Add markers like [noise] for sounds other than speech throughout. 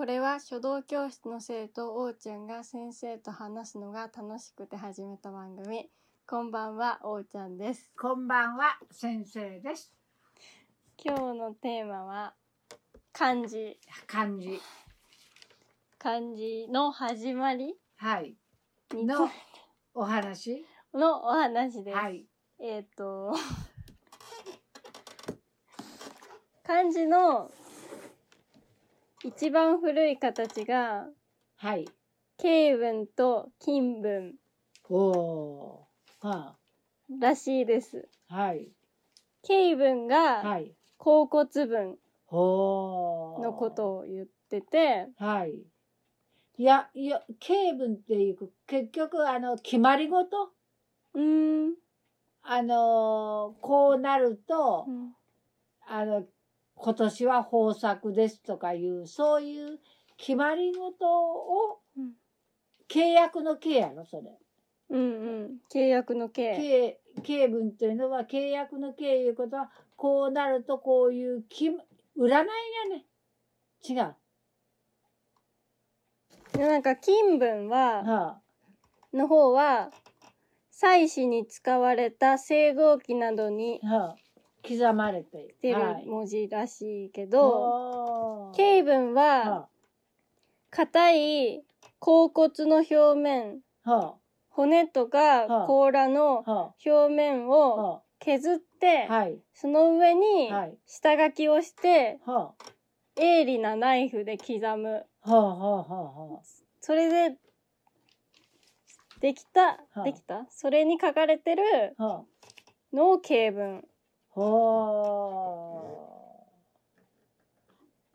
これは書道教室の生徒おーちゃんが先生と話すのが楽しくて始めた番組。こんばんは、おーちゃんです。こんばんは、先生です。今日のテーマは漢字。漢字。漢字の始まりはい。につのお話？のお話です。はい。えっ、と、漢字の一番古い形が、はい。経文と金文おおー。はらしいです。あ、はい。経文がはい。甲骨文ほー。のことを言ってて、はい。いや、いや、経文っていう、結局、あの、決まり事？うーん。あのーこうなるとう、んあの、今年は豊作ですとかいう、そういう決まり事を、うん契約の契やろ、それ。うんうん。契約の契。契契文というのは契約の契いうことはこうなるとこういう決め占いやね違う、でなんか金文は、はの方は、祭祀に使われた青銅器などにあはあ、刻まれている。文字らしいけど、おー。経文は、は硬い甲骨の表面、あは骨とかはあ甲羅のあは表面あをは削って、あはい。その上にはい。下書きをして、は鋭利なナイフで刻む。あはあはあはあはそれで、できた、あできた？それに書かれてるあはのを経文。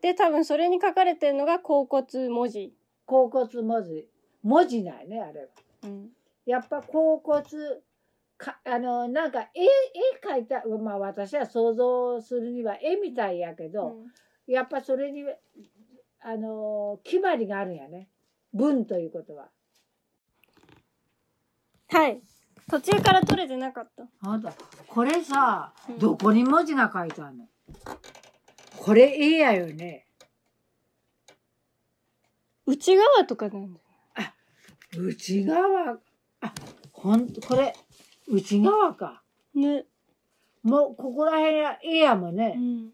で、多分それに書かれてるのが甲骨文字。甲骨文字文字ないねあれはうん。やっぱ甲骨かあのなんか絵絵描いたまあ私は想像するには絵みたいやけど、やっぱそれにあの決まりがあるんやね文ということは。はい。途中から取れてなかった。あんたこれさうんどこに文字が書いてあるの？これ絵やよね内側とかなんだよ。内側あほんとこれ内側かね。もうここら辺は絵やもんね、うん。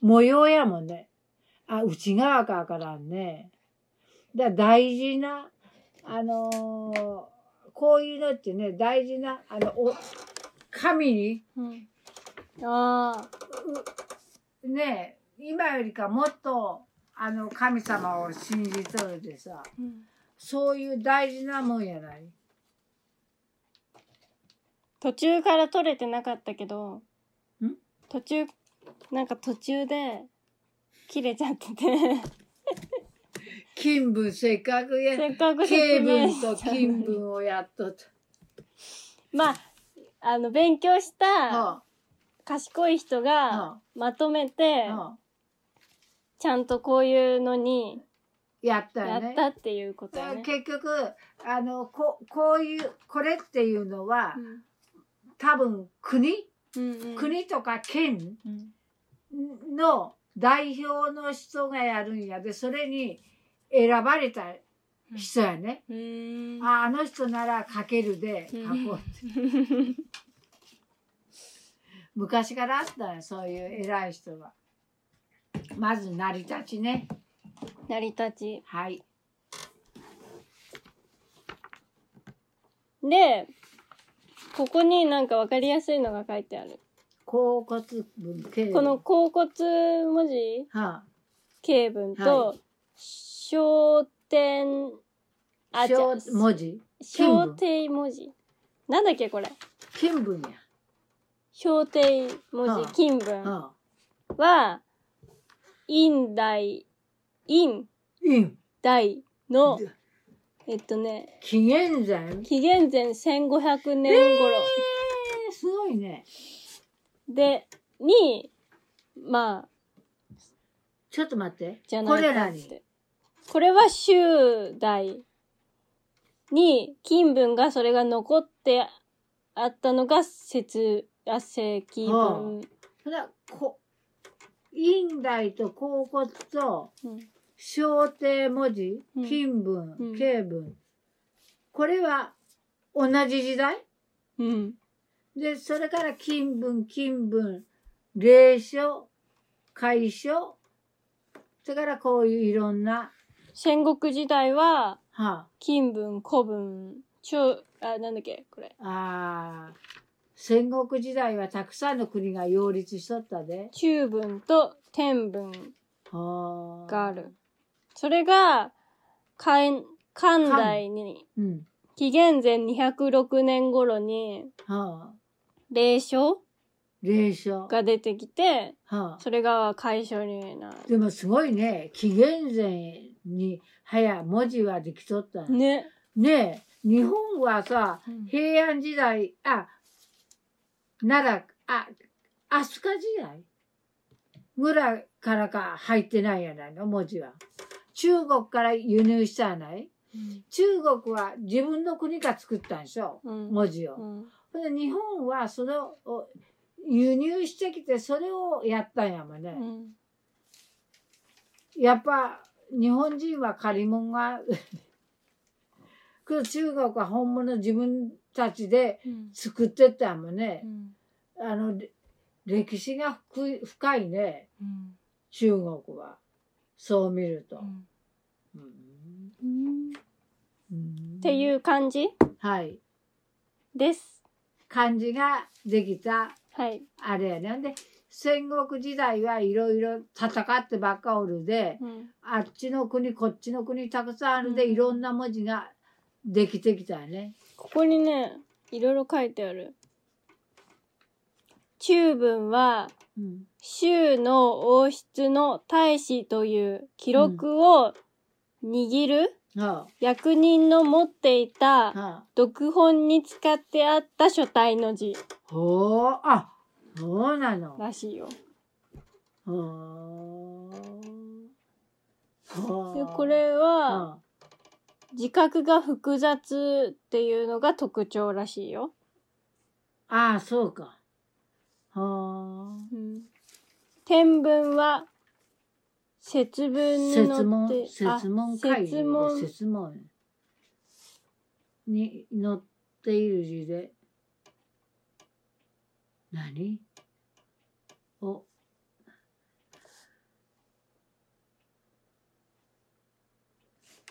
模様やもんね。あ、内側かわからんね。だから大事な、あのーこういうのってね、大事な、あの、お、神に、うん。あね、今よりかもっと、あの、神様を信じとるでさ、うん。そういう大事なもんやない？途中から取れてなかったけど、ん？途中、なんか途中で切れちゃってて、金文せっかくや、せっかく説経明文と金文をやっとった。まあ、あの、勉強したは賢い人あがはまとめてちゃんとこういうのにやったね。ったっていうことよね。結局あのここういうこれっていうのは、うん。多分国、うんうん。国とか県？うん。の代表の人がやるんやでそれに選ばれた人やね。ああの人なら書けるで書うんこうって。昔からあったよそういう偉い人は。まず成り立ちね。成り立ち。はい。で、ここになんかわかりやすいのが書いてある。甲骨文この甲骨文字は経文はと、小点、あ、あ、じゃ小文字？金小文定文字。なんだっけこれ？金文や。小定文はあ字、金文。はあ。は、陰代、陰。うん代の、えっとね、紀元前？紀元前1500年頃。えー、すごいね。で、に、まあ、ちょっと待って。じゃないこれ何かって。これは周代に金文がそれが残ってあったのが節あ石器はあ文。ほらこ陰代と甲骨とうん小帝文字うん、金文うん、慶文。これは同じ時代？うん。で、それから金文、金文、霊書、楷書、それからこういういろんな、戦国時代は、は金文、古文、超、あ、なんだっけ、これ。あ、あー戦国時代はたくさんの国が擁立しとったで。中文と天文はがある。それが、漢、漢代に、うん。紀元前206年頃に、はあ、霊書霊書。が出てきて、はあ、それが楷書になる。でもすごいね。紀元前に早文字はできとったね。ね。日本はさ、うん平安時代、あ、奈良、あ、飛鳥時代ぐらいからか入ってないやないの、文字は。中国から輸入したやない中国は自分の国が作ったんでしょうん。文字を。うん。日本はそれを輸入してきてそれをやったんやもんね。うん。やっぱ日本人は借り物が [laughs] けど中国は本物自分たちでうん。作ってったもんねう。ん。あのれ歴史が深いねうん。中国はそう見ると。っていう感じ？はいです。漢字ができたはい。あれやね。で戦国時代はいろいろ戦ってばっかおるでうん。あっちの国こっちの国たくさんあるでうん。いろんな文字ができてきたよね。ここにね、いろいろ書いてある。中文は、うん。州の王室の大使という記録を握るは役人の持っていあたはあ読本に使ってあった書体の字。ほう、あ、そうなの。らしいよ。ほう。ほうでこ、れはは字画が複雑っていうのが特徴らしいよ。あ、ああ、そうか。ほうん、天文は節分う。に説載問っ、て説問会議で説問説問に載っている字で、何？お、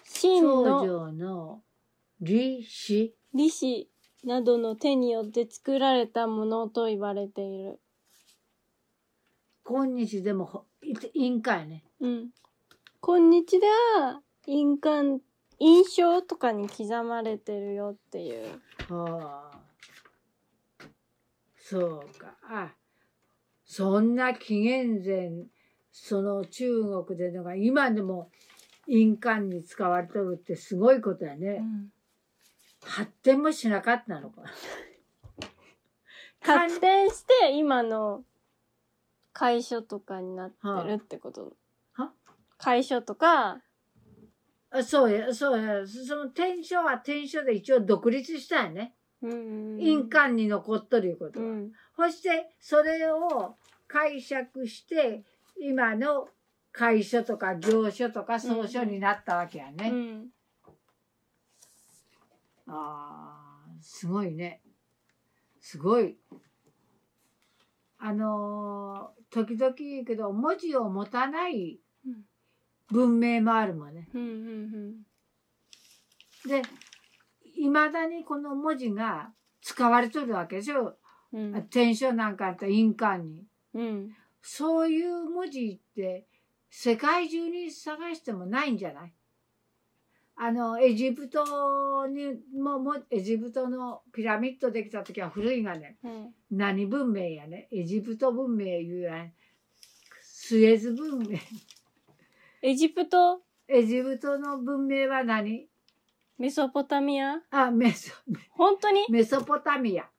秦長の女の李氏李氏などの手によって作られたものと言われている。今日でもほ印鑑やね。うん。今日では印鑑、印象とかに刻まれてるよっていう。はあ。そうか。あ、そんな紀元前、その中国でのが今でも印鑑に使われてるってすごいことやね。発展もしなかったのか。[laughs] 発展して今の楷書とかになってるってこと？は？楷書とか、あそうや、そうや。その天書は天書で一応独立したよね。うん印鑑に残っとるいうことは。うん。そしてそれを解釈して今の楷書とか行書とか草書になったわけやね。うん。ああすごいね。すごい。あのー時々言うけど文字を持たないうん文明もあるもんね。うんうんでいまだにこの文字が使われとるわけでしょ。うん。うん。天書なんかあったら印鑑に。うん。そういう文字って世界中に探してもないんじゃない？あの、エジプトにも、もエジプトのピラミッドできた時は古いがね、うん。何文明やね？エジプト文明いうやん。スエズ文明。エジプト、エジプトの文明は何？メソポタミア？あ、メソ、本当に？メソポタミア。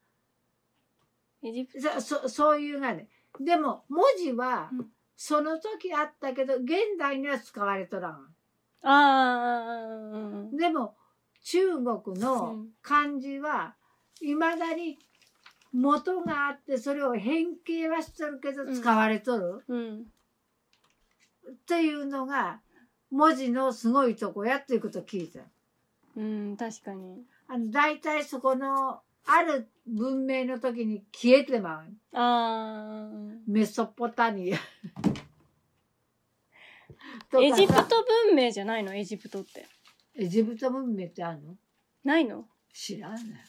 エジプそ、そそういうがね。でも、文字はうん、その時あったけど、現代には使われとらん。ト。ああ、うんでも中国うのん漢字はいまだに元があってそれを変形はしとるけどうん使われとるうん。っていうのが文字のすごいとこやっていうこと聞いた。うん、確かに。あの、大体そこの、ある文明の時に消えてまう。あメソポタニア。ー。[laughs] エジプト文明じゃないの？エジプトって。エジプト文明ってあるの？ないの？知らんね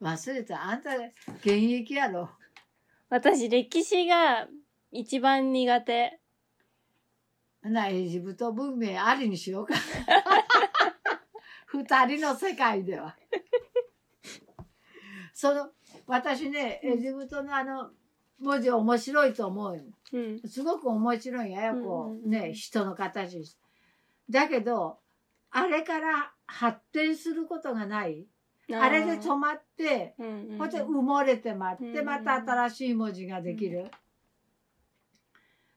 忘れた。あんた、現役やろ。私、歴史が一番苦手。な、エジプト文明ありにしようか。[laughs] 二人の世界では。[laughs] その、私ね、エジプトのあの、文字面白いと思うよ。うん。すごく面白いんやよ、こう、うんうんうんね、人の形。だけど、あれから発展することがない。あれで止まって、うんうんうん、ほんで埋もれてまって、うんうんまた新しい文字ができる。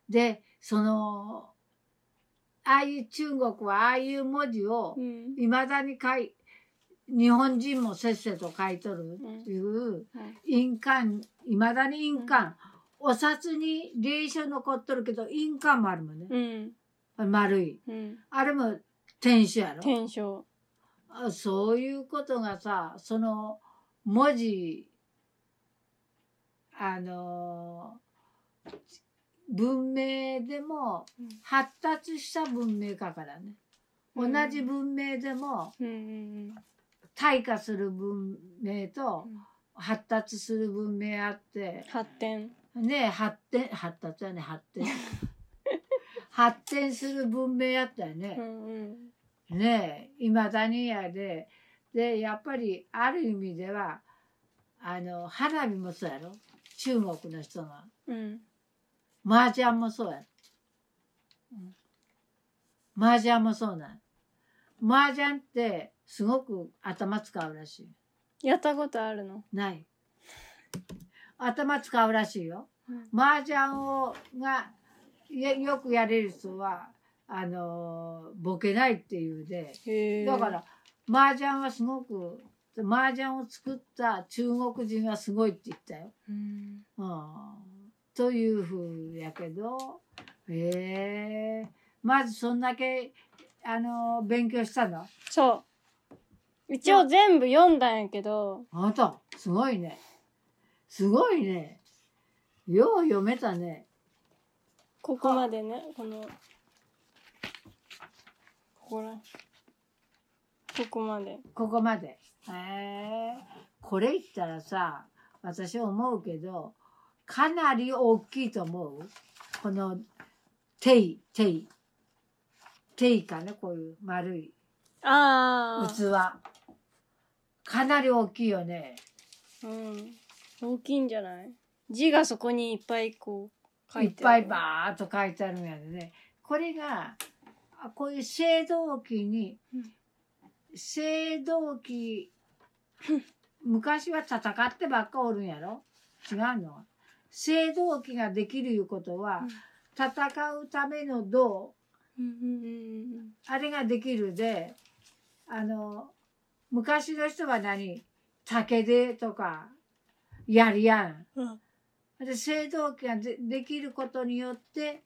で、その、ああいう中国はああいう文字をうん。いまだに書い、日本人もせっせと書いとるっていう印鑑、いまだに印鑑、お札に霊書残っとるけど印鑑もあるもんね。うん。丸い。うん。あれも天使やろ。天正。あそういうことがさ、その文字、あの文明でもうん発達した文明かからね。同うんじ文明でも退化する文明とうん。発達する文明あって、発展。ね発展、発達はね、発展。[laughs] 発展する文明やったよね。うんうん。ねえ、いまだにやで、で、やっぱりある意味では、あの、花火もそうやろ中国の人が。うん。麻雀もそうや。うん麻雀もそうなん。麻雀ってすごく頭使うらしい。やったことあるの？ない。頭使うらしいよ。うん麻雀を、が、やよくやれる人は、あの、ボケないっていうで。だか。ら、麻雀はすごく、麻雀を作った中国人はすごいって言ったよ。うん。うん、というふうやけど、ええまずそんだけ、あの、勉強したの？そう。一応全部読んだんやけど、あんた、すごいね。すごいね。よう読めたね。ここまでね、この、ここら、ここまで。ここまで。へえこれ言ったらさ、私思うけど、かなり大きいと思う？この、テイ、テイ。テイかね、こういう丸いああ。器。かなり大きいよね。うん。大きいんじゃない？字がそこにいっぱいこう書いっいてある。ぱいバーっと書いてあるんやでね。これが、あこういう青銅器に、うん青銅器、昔は戦ってばっかおるんやろ？違うの？青銅器ができるいうことは、うん。戦うための銅、あれができるで、あの、昔の人は何？竹でとか、やりやん。うん。で青銅器がでできることによって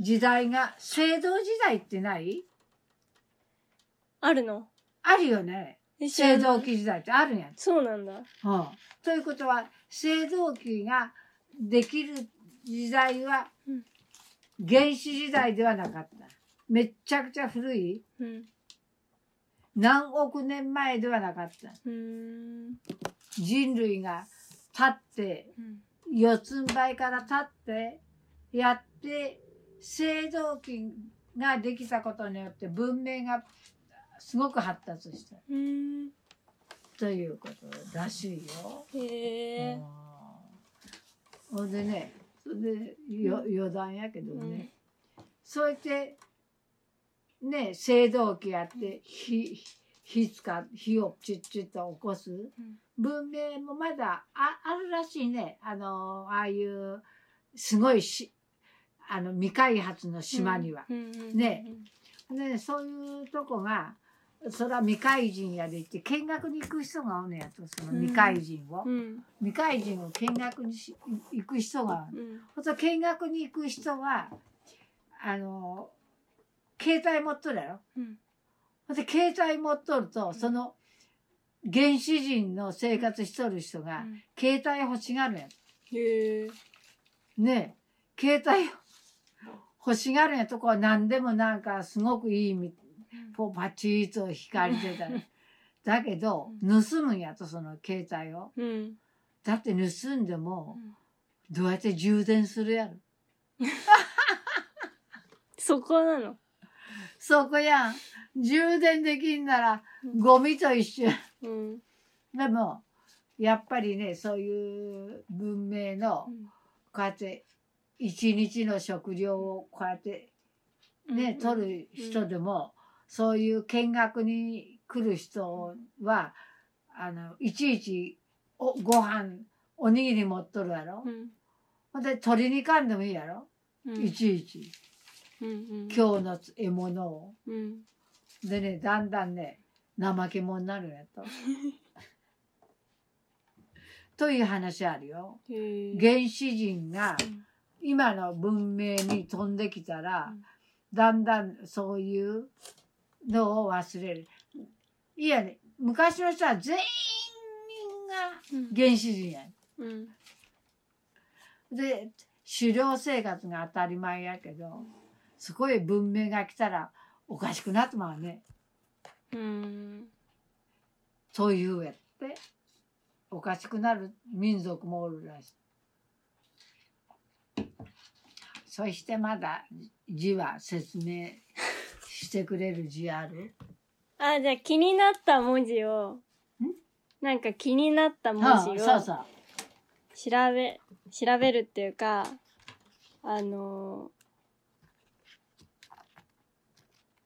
時代が青銅時代ってない？あるの？あるよね。青銅器時代ってあるん。や、そうなんだ。うん、ということは青銅器ができる時代はうん原始時代ではなかっためっちゃくちゃ古いうん。何億年前ではなかった。人類が立ってうん四つん這いから立ってやって青銅器ができたことによって文明がすごく発達した。ということらしいよ。へえ。ほんでねそれでよ余談やけどね、そうやってね青銅器やって火火使っ火をチッチッと起こす文明もまだああるらしいね。あのああいうすごいしあの未開発の島には。ね。でねそういうとこがそれは未開人やで行って見学に行く人がおんねやとその未開人を、うん。未開人を見学にし行く人がうん。ほんと見学に行く人はあの携帯持っとるやろうん。ほんで、携帯持っとると、その、原始人の生活しとる人が、携帯欲しがるんや。へえ。ねえ、携帯欲しがるんやとこは何でもなんかすごくいいみ、こうパチッと光出たり。だけど、盗むんやと、その携帯を。うん。だって盗んでも、どうやって充電するやろ。[laughs] そこなの。そこやん。充電できんなら、ゴミと一緒や。うん。でも、やっぱりね、そういう文明の、こうやって、一日の食料をこうやってね、取る人でも、そういう見学に来る人は、あの、いちいちおご飯、おにぎり持っとるやろ。うん。ほんで、取りに行かんでもいいやろ。うん。いちいち。うん。うん。今日の獲物を。うん。でね、だんだんね、怠け者になるんやと。[laughs] という話あるよ。原始人がうん今の文明に飛んできたら、うんだんだんそういうのを忘れる？いやね、昔の人は全員うんが原始人や。うん。で、狩猟生活が当たり前やけど、すごい文明が来たらおかしくなってまうね。うん。そういうやって、おかしくなる民族もおるらしい。そしてまだ字は説明してくれる字ある？あ、じゃあ気になった文字を、なんか気になった文字を。調べ、調べるっていうか、あのー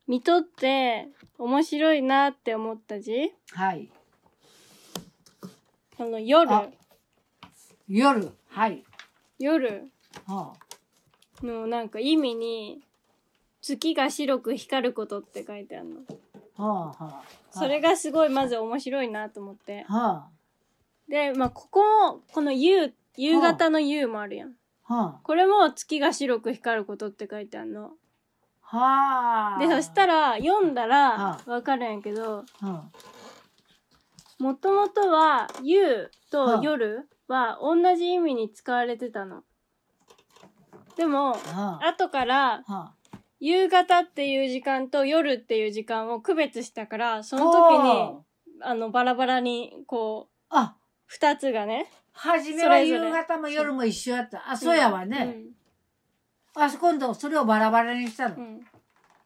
見とって面白いなって思った字？はい。この夜、あ夜。はい。夜はのなんか意味に、月が白く光ることって書いてあるの。あ、はあ、はあ。それがすごいまず面白いなと思って。はで、まあ、ここも、この夕、夕方の夕もあるやん。あ、はこれも月が白く光ることって書いてあるの。あ、はあ。で、そしたら、ら、読んだはら、わかるんやけど、はもともとは、夕はとあ夜は同じ意味に使われてたの。でも、後から。夕方っていう時間と夜っていう時間を区別したから、その時に、あの、バラバラに、こう、あ、二つがね。はじめは夕方も夜も一緒やった。あ、そうやわね。うん。あ、今度それをバラバラにしたの。うん。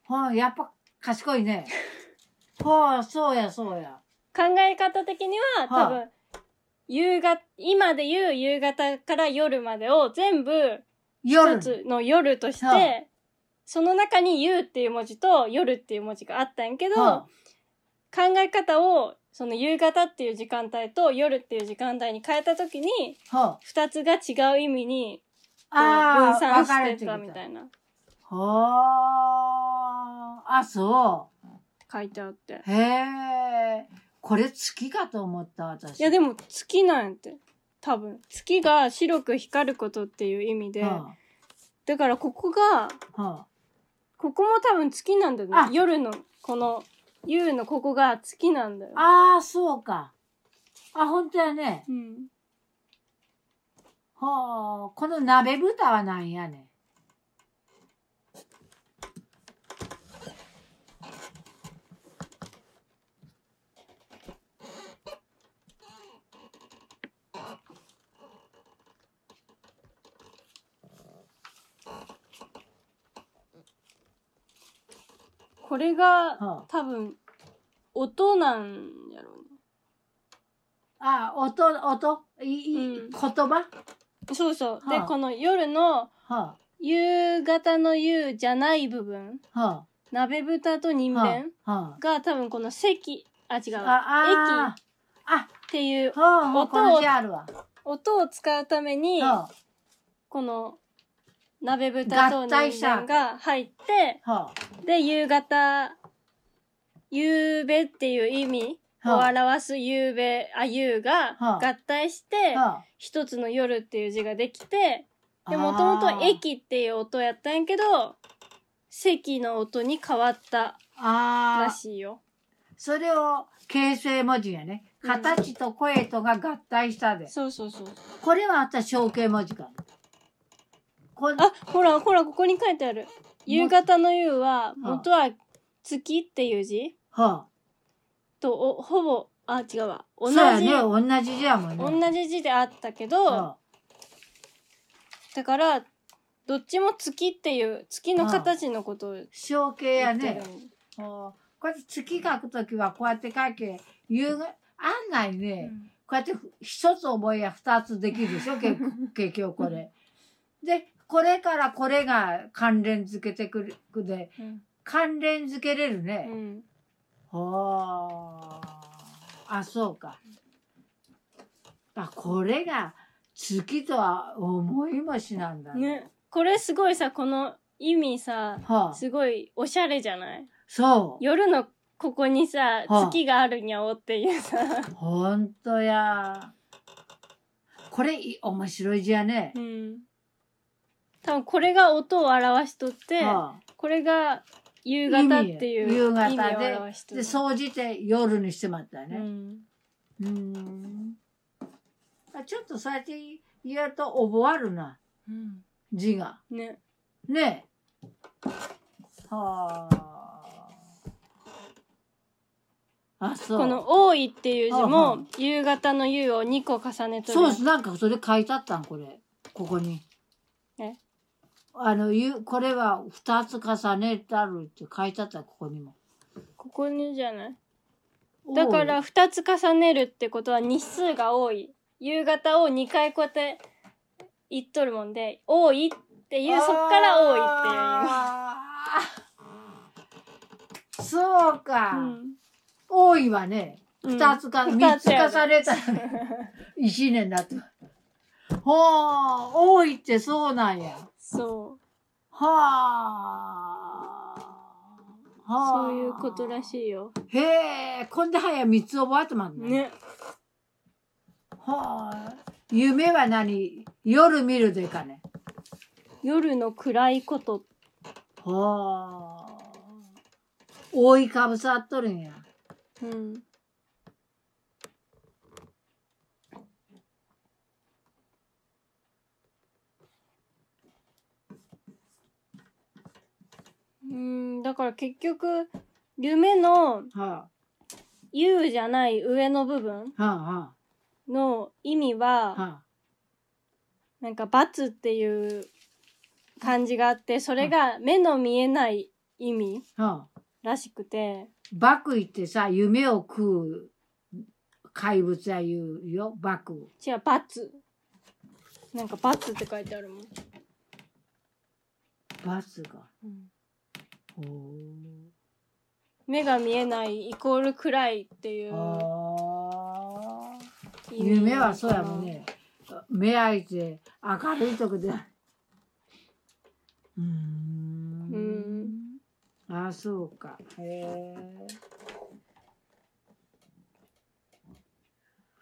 はあ、やっぱ賢いね。[laughs] はあ、そうや、そうや。考え方的には、はあ多分、夕方、今で言う夕方から夜までを全部一夜。つの夜として、はあその中に夕っていう文字と夜っていう文字があったんやけど、は考え方をその夕方っていう時間帯と夜っていう時間帯に変えた時に、あ、は二つが違う意味に分あ、散してた。たみたいなはあ、あ、そ書いてあって。う。へえ。これ月かと思った、私。いやでも月なんて。多分。月が白く光ることっていう意味で。はだからここが、あ、はここも多分月なんだよあね。夜の、この、夕のここが月なんだよ。あ、ああ、そうか。あ、本当やね。うん。はあ、この鍋豚はなんやね。これが、は多分、音なんやろうね。あ、あ、音、音、い、い、うん。言葉？そうそう。で、はあ。この夜のは夕方の夕じゃない部分、あ、は鍋豚と人あ、は弁あ、はが多分この席、あ、違う。あ。あ、あ駅あ、っていうあ、はあ、はあ、音をこの字あるわ。音を使うために、はこの鍋豚と人合体した弁が入って、あ、はで、夕方、夕べっていう意味をはあ表す夕べ、あ、夕がはあ合体して一つの夜っていう字ができて、あ。で、もともと駅っていう音やったんやけど、席の音に変わったらああ、しいよ。それを形成文字やね。うん形と声とが合体したで。そうそうそう。これはあった象形文字か。あ、ほら、ほら、ここに書いてある。夕方の夕は、元は月っていう字？はと、お、ほぼ、あ、違うわ。あ、同そうやじ、ね。同じ字やもんね。同じ字であったけど、はだから、どっちも月っていう、月の形のことを象形やね。はあこうやって月書くときはこうやって書け、夕が、案外ね、こうやって一つ覚えや二つできるでしょ？結 [laughs] 結局これ。で、これからこれが関連付けてくるで、うん。関連付けれるうね。ん。はあ。あ、そうか。あ、これが月とは思いもしなんだね。ね。これすごいさ、この意味さ、はあ、すごいおしゃれじゃない？そう。夜のここにさ、はあ月があるにゃおっていうさ。ほんとや。これい面白い字やねう。ん。多分これが音を表しとって、はあ、これが夕方っていう意味夕方で、る。総じて夜にしてまったよね。うん。うちょっとそうやって言うと覚わるな、うん。字が。ね。ねえ。はあ。あ、そう。この多いっていう字も、夕方の夕を2個重ねとる。そうです。なんかそれ書いてあったん、これ。ここに。え？あの、ゆこれは二つ重ねてあるって書いてあった、ここにも。ここにじゃない？だから、2つ重ねるってことは日数が多い。夕方を2回こうやって言っとるもんで、多いっていう、そっから多いあーそうか。っていう。多いはね、うん二つか、うん三つ重ねたら、一年だって。ほう、多いってそうなんや。そう。はあ。はあ。そういうことらしいよ。へえ、こんで早三つ覚えてまんね。ね。はあ。夢は何？夜見るでかね。夜の暗いこと。はあ。覆いかぶさっとるんや。うん。うん、だから結局、夢のは U じゃない上の部分あ。はあはの意味あ。は、はあ。なんか罰っていう漢字があって、それが目の見えない意味はあ。らしくて、幕位ってさ、夢を食う怪物や言うよ、幕。違う、罰。なんか罰って書いてあるもん。バスが。うん。目が見えないイコール暗いっていう夢はそうやもんね。目開いて明るいとこで。うーん。うんああ、そうか。へえ。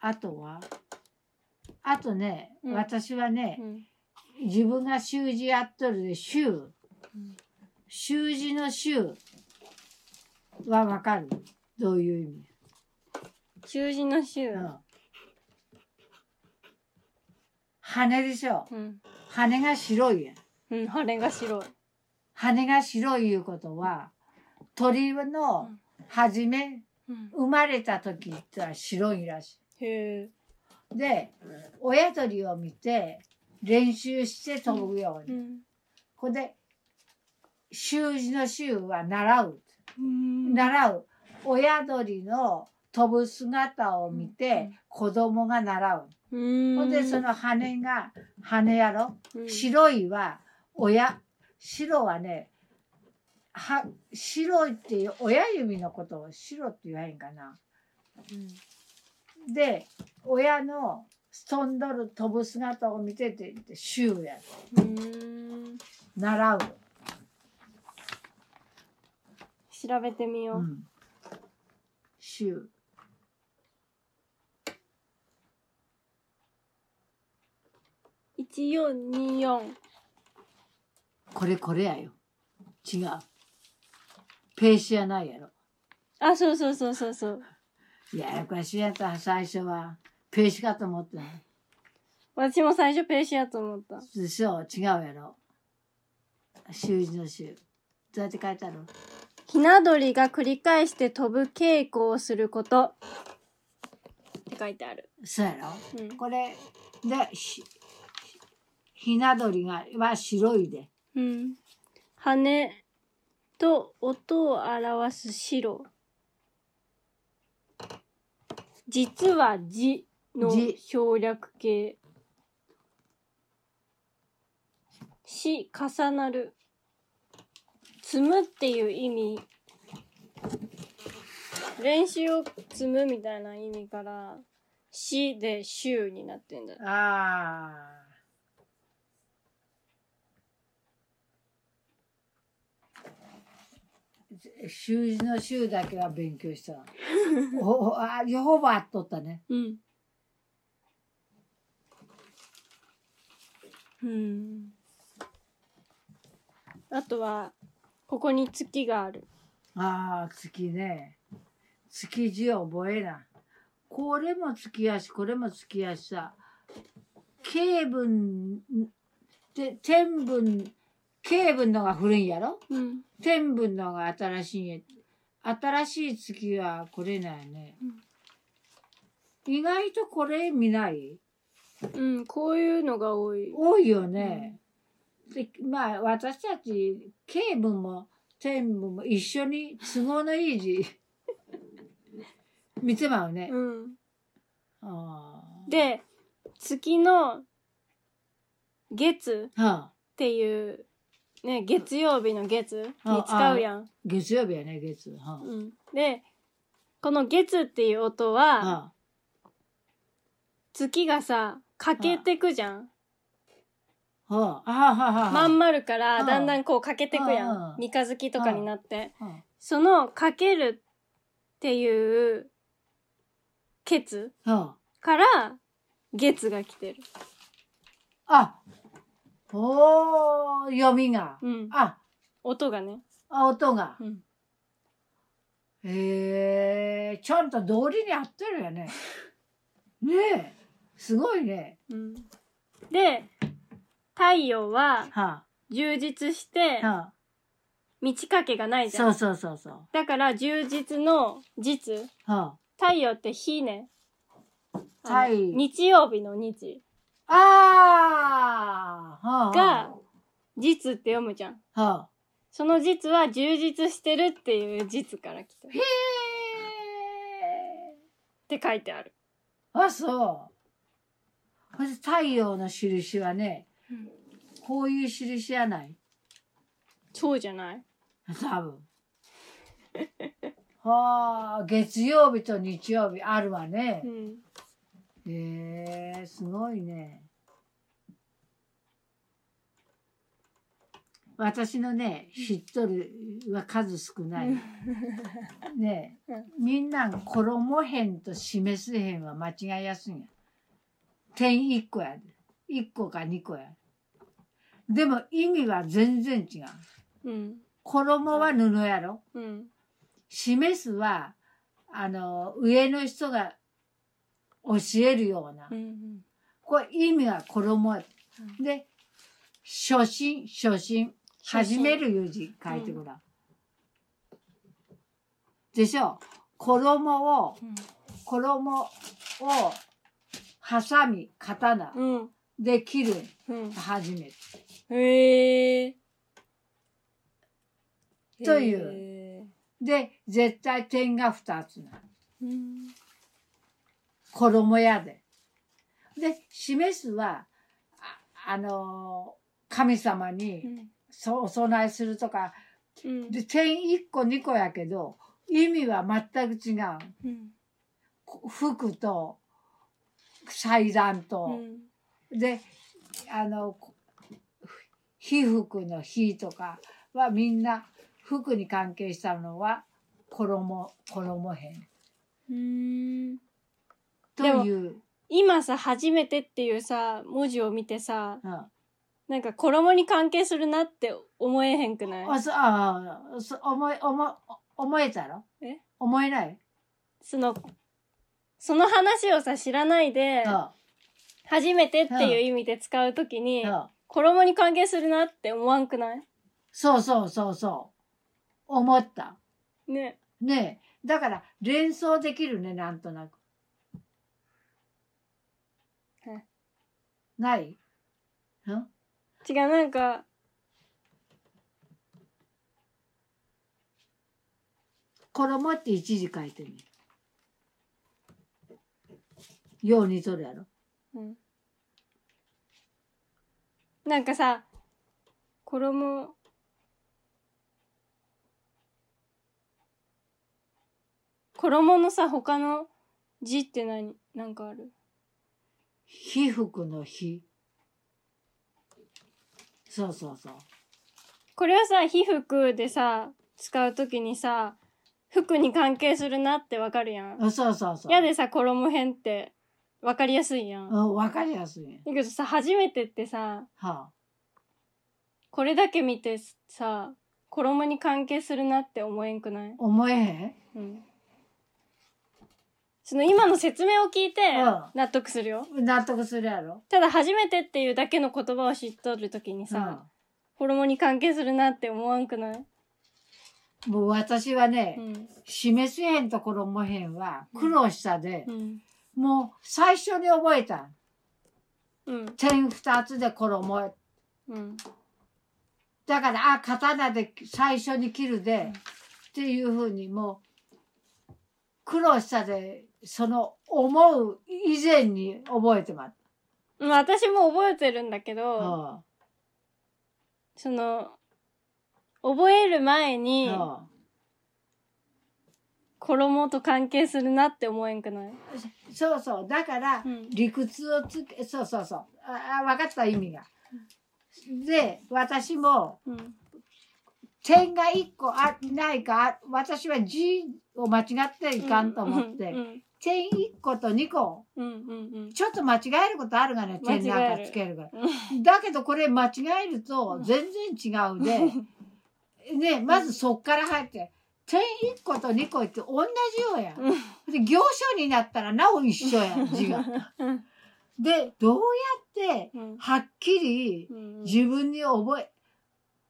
あとは？あとね、うん私はねう、ん自分が習字やっとるで、習。うん習字の習はわかる？どういう意味、習字の習。うん、羽でしょ？うん。羽が白いやん。うん羽が白い。羽が白いいうことは、鳥の初め、うん。生まれた時ってのは白いらしい。で、親鳥を見て練習して飛ぶように。うん。これで、習字の習は習う。うん習う。親鳥の飛ぶ姿を見て子供が習う。うんほんで、その羽が、羽やろ？うん白いは親、白はね、は、白いっていう親指のことを白って言わへんかな。で、親の飛んどる飛ぶ姿を見てて、習や。うん習う。調べてみよう。うん習。一四二四これこれやよ。違う。ペーシやないやろ。あ、そうそうそうそうそう。ややこしいやった、最初は。ペーシかと思った。私も最初ペーシやと思った。でしょ違うやろ。習字の習。どうやって書いてあるひな鳥が繰り返して飛ぶ稽古をすること。って書いてある。そうやろ？うん。これで、ひ、ひな鳥が、は白いで。うん。羽と音を表す白。実は字の字省略形。し、重なる。積むっていう意味。練習を積むみたいな意味から、しで週になってんだ。ああ。習字の習だけは勉強した。[laughs] おおあ、よほばっとったね。うん。うん。あとは、ここに月がある。ああ、月ね。月字覚えな。これも月やし、これも月やしさ。経文、で、天文、経文のが古いんやろ？うん。天文のが新しいんや。新しい月はこれなんやね。意外とこれ見ない？うん、こういうのが多い。多いよね。でまあ私たち経文も天文も一緒に都合のいい字 [laughs] 見てまうね。うん。で、月の月はあ、っていう、ね、月曜日の月にあ使うやん。月曜日やね月。はうん。で、この月っていう音あ、は、は月がさ、欠けてくじゃん。あ、はまん丸からうんだんだんこう欠けてくやうんん。三日月とかになって。はそのかけるっていう、ケツから月が来てる。あ。あ、おー、読みが。うん。あ、音がね。あ音が。うん。へえ、ちゃんと道理に合ってるよね。[laughs] ねえ、すごいね。うん。で、太陽はは充実してあ、、は満ち欠けがないあ、じゃん。そうそうそうそう。だから充実の実。は太陽って日ね。あの太日曜日の日あ、ああ、はあ、が、実って読むじゃん。はその実は充実してるっていう実から来てるあ、へえ。って書いてある。あ、そう。ほんで太陽の印はね、こういう印やない？そうじゃない？[laughs] 多分。[laughs] はあ、月曜日と日曜日あるわねう。ん。へえ、すごいね。私のね、知っとるは数少ない。ねみんな衣辺と示す辺は間違いやすいんや。点一個やで。一個か二個や。でも意味は全然違う。うん。衣は布やろうん。示すは、あの、上の人が教えるようなう。ん。これ意味は衣や。で、初心、初心。始めるいう字書いてごらん。でしょ衣を、衣を、ハサミ、刀うん。で切る。うん。初めて。へえ。というへで、絶対点が二つな。ーうん。衣やで。で、示すは、あ、あのー神様にそお供えするとか、うん。で、点一個二個やけど、意味は全く違う。うん。服と、祭壇うと、ん。で、あの、被服の被とかはみんな服に関係したのは衣、衣辺うん。という、今さ、初めてっていうさ、文字を見てさ、うん、なんか衣に関係するなって思えへんくない？あ、そ、ああ、そ思い、思、思えたろえ？思えない？その、その話をさ、知らないで。初めてっていう意味で使うときに、そう。衣に関係するなって思わんくない？そうそうそうそう。思った。ね。ねえ。だから、連想できるね、なんとなく。はいない？ん？違う、なんか、衣って一時書いてるよう似とるやろ。うん。なんかさ、衣、衣のさ、他の字って何、なんかある？被服の被。そうそうそう。これはさ、被服でさ、使うときにさ、服に関係するなってわかるやん。あそうそうそう。やでさ、衣編ってわかりやすいやん。だうん、わかりやすい。けどさ、初めてってさ、はこれだけ見てさ、衣に関係するなって思えんくない？あ、思えへん？うん。その今の説明を聞いてうん納得するよ。納得するやろ。ただ初めてっていうだけの言葉を知っとるときにさ、衣に関係するなって思わんくない？うん、もう私はね、示示すへんと衣へんは苦労したで、うん。もう最初に覚えた。うん。点二つで衣。うん。だから、あ、刀で最初に切るで、うんっていうふうにもう、苦労したで、その思う以前に覚えてます。うん私も覚えてるんだけど、うんその、覚える前にうん衣と関係するなって思えんくない？そうそう。だからう、ん。理屈をつけ、そうそうそう。あ、あ分かった意味が。で、私も、うん。点が一個あないか、あ私は字を間違っていかんと思って、うん。点一個と二個。ちょっと間違えることあるがね、点なんかつけるから。うんだけどこれ間違えると全然違うで、[laughs] ね、まずそっから入って、点一個と二個って同じようや。で、行書になったらなお一緒や、字が。[laughs] うん。で、どうやって、うん。はっきりうん。自分に覚え、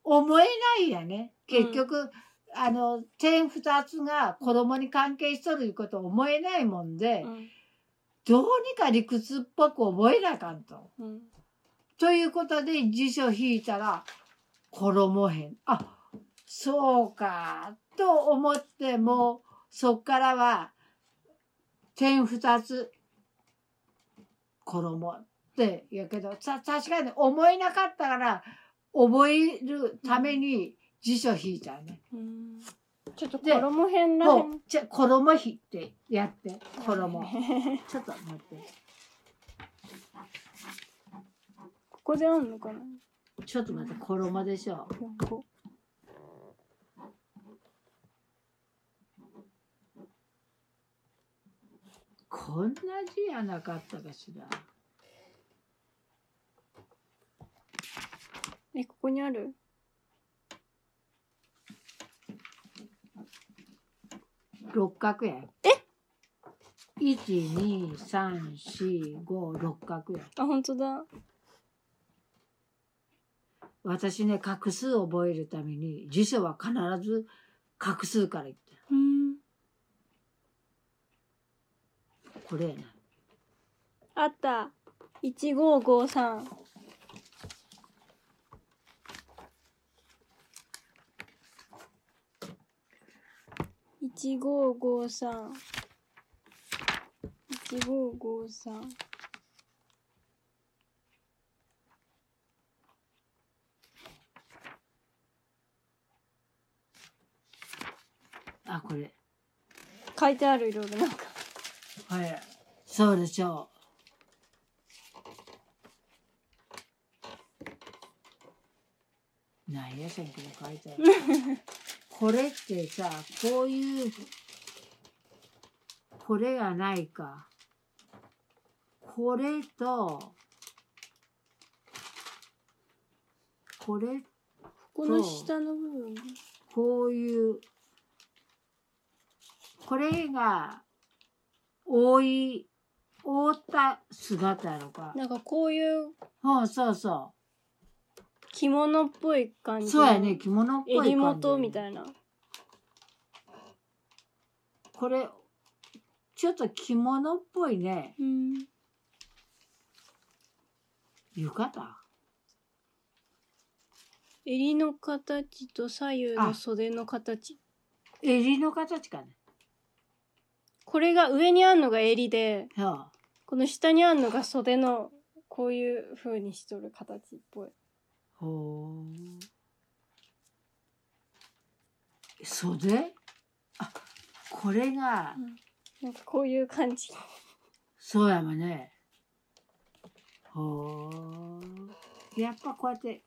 思えないやね。結局、あの、点二つが衣に関係しとるいうことを思えないもんで、うん。どうにか理屈っぽく覚えなあかんと。うん。ということで辞書引いたら、衣編。あ、そうか、と思って、もう、そっからは、点二つ、衣ってやけど、さ、確かに思えなかったから、覚えるために辞書引いたね。うんちょっとで衣編らへ。じゃ、衣引ってやって、衣。[laughs] ちょっと待って。ここであんのかな？ちょっと待って、衣でしょ。ここんな字やなかったかしら。え、ここにある？六角や。え？一二三四五六角や。あ、本当だ。私ね、画数を覚えるために、辞書は必ず画数から言って。うん。これやな。あった。1553。一五五三。一五五三。あ、これ。書いてあるいろいろなんか。はい。そうでしょう。なんやせんけど書いてある。[laughs] これってさ、こういう、これがないか。これと、これ、この下の部分。こういう、これが、覆い、覆った姿やろか。なんかこういううん、そうそ着物っぽい感う。じ。そうやね、着物っぽい感じ。襟元みたいな。これ、ちょっと着物っぽいね。うん。浴衣？襟の形と左右の袖の形。襟の形かね。これが上にあんのが襟で、はあ、この下にあんのが袖の、こういう風にしとる形っぽい。ほう。袖あ、これが、なんかこういう感じ。そうやもんね。ほう。やっぱこうやって、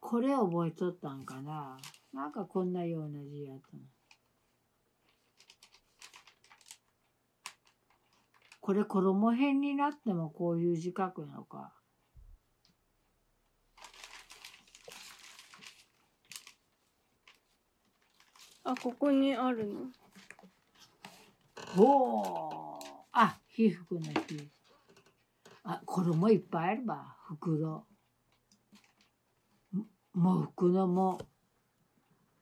これ覚えとったんかな。なんかこんなような字やったの。これ衣辺になってもこういう字書くのか。あ、ここにあるの。ほう。あ、被服の日。あ、衣いっぱいあるわ。袋。ももう服のもう、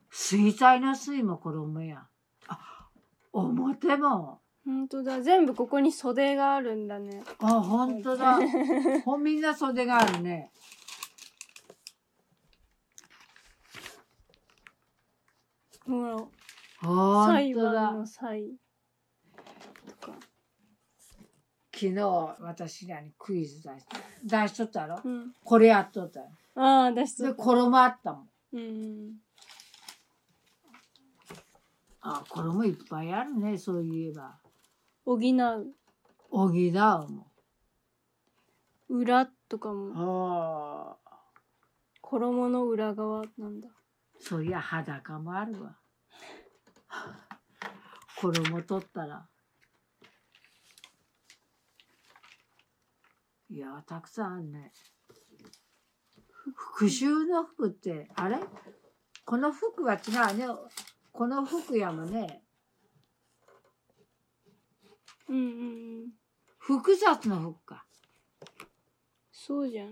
水彩の水も衣や。あ、表も。ほんとだ。全部ここに袖があるんだね。あ、ほんとだ。ほみんな袖があるね。ほら、ほん裁判。の裁。とか。昨日私らにクイズ出し出しとったろ？うん。これやっとったよ。ああ、出しとで、った。衣あったもん。うん。あ、衣いっぱいあるね、そういえば。補う。おぎだも裏とかん。も、ああ。衣の裏側なんだ。そういや、裸もあるわ。衣取ったら。いや、たくさんあるね。復讐の服って、あれ？この服は違うね。この服やもね。うんうんうん。複雑の服か。そうじゃん。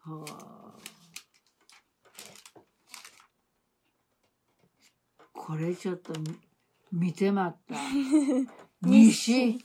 はあ。これちょっと見見てまった。[laughs] 西。